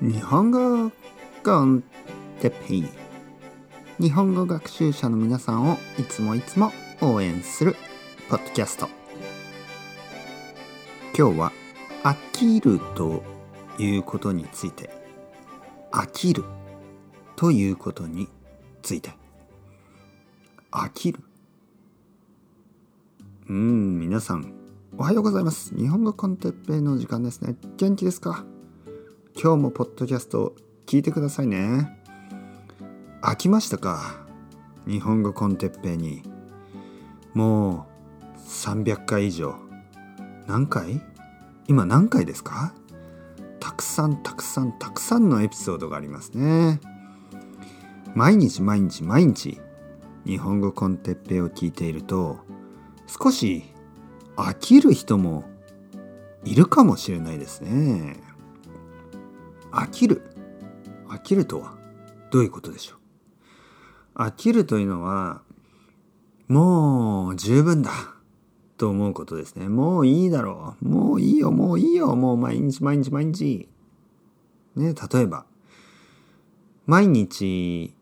日本語コンテペイ日本語学習者の皆さんをいつもいつも応援するポッドキャスト。今日は飽きるということについて飽きるということについて。飽きる。うん皆さんおはようございます。日本語コンテッペイの時間ですね。元気ですか？今日もポッドキャスト聞いてくださいね。飽きましたか？日本語コンテッペイに。もう300回以上。何回？今何回ですか？たくさんたくさんたくさんのエピソードがありますね。毎日毎日毎日日本語コンテッペイを聞いていると少し飽きる人もいるかもしれないですね。飽きる。飽きるとはどういうことでしょう？飽きるというのはもう十分だ。と思うことですね。もういいだろう。もういいよ。もういいよ。もう毎日毎日毎日。ね例えば毎日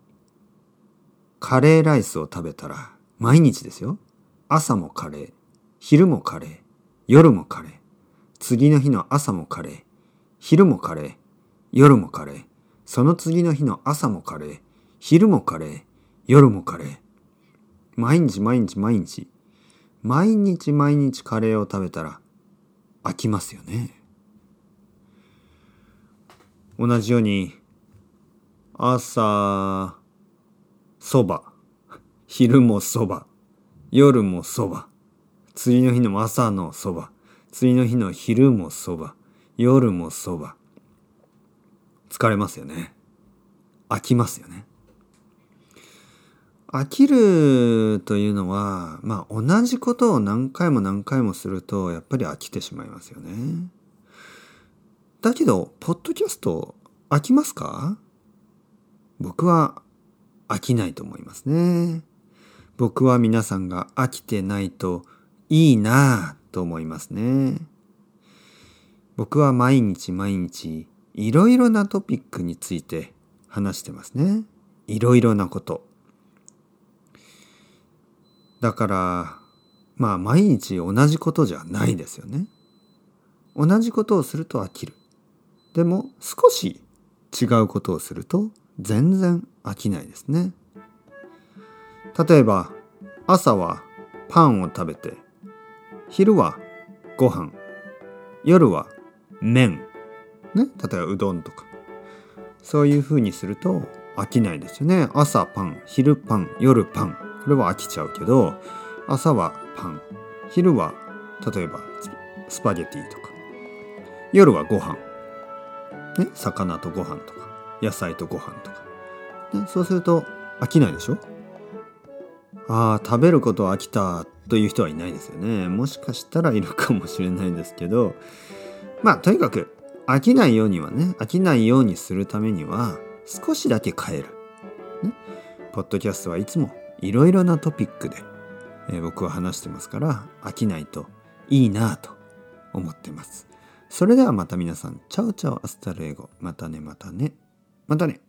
カレーライスを食べたら毎日ですよ。朝もカレー昼もカレー夜もカレー次の日の朝もカレー昼もカレー夜もカレー。その次の日の朝もカレー。昼もカレー。夜もカレー。毎日毎日毎日。毎日毎日カレーを食べたら飽きますよね。同じように朝そば昼もそば夜もそば次の日の朝のそば次の日の昼もそば夜もそば疲れますよね。飽きますよね。飽きるというのは、まあ同じことを何回も何回もするとやっぱり飽きてしまいますよね。だけど、ポッドキャスト飽きますか？僕は飽きないと思いますね。僕は皆さんが飽きてないといいなぁと思いますね。僕は毎日毎日いろいろなトピックについて話してますね。いろいろなこと。だから、まあ毎日同じことじゃないですよね。同じことをすると飽きる。でも少し違うことをすると全然飽きないですね。例えば朝はパンを食べて昼はご飯夜は麺ね例えばうどんとか。そういう風にすると飽きないですよね。朝パン昼パン夜パン。これは飽きちゃうけど朝はパン。昼は例えばスパゲティとか。夜はご飯。ね魚とご飯とか。野菜とご飯とか、ね、そうすると飽きないでしょ？ああ食べること飽きたという人はいないですよね。もしかしたらいるかもしれないですけど。まあとにかく飽きないようにはね、飽きないようにするためには少しだけ変える。ね、ポッドキャストはいつもいろいろなトピックで、えー、僕は話してますから飽きないといいなぁと思ってます。それではまた皆さん、 chao chao hasta luego。またねまたね。またね。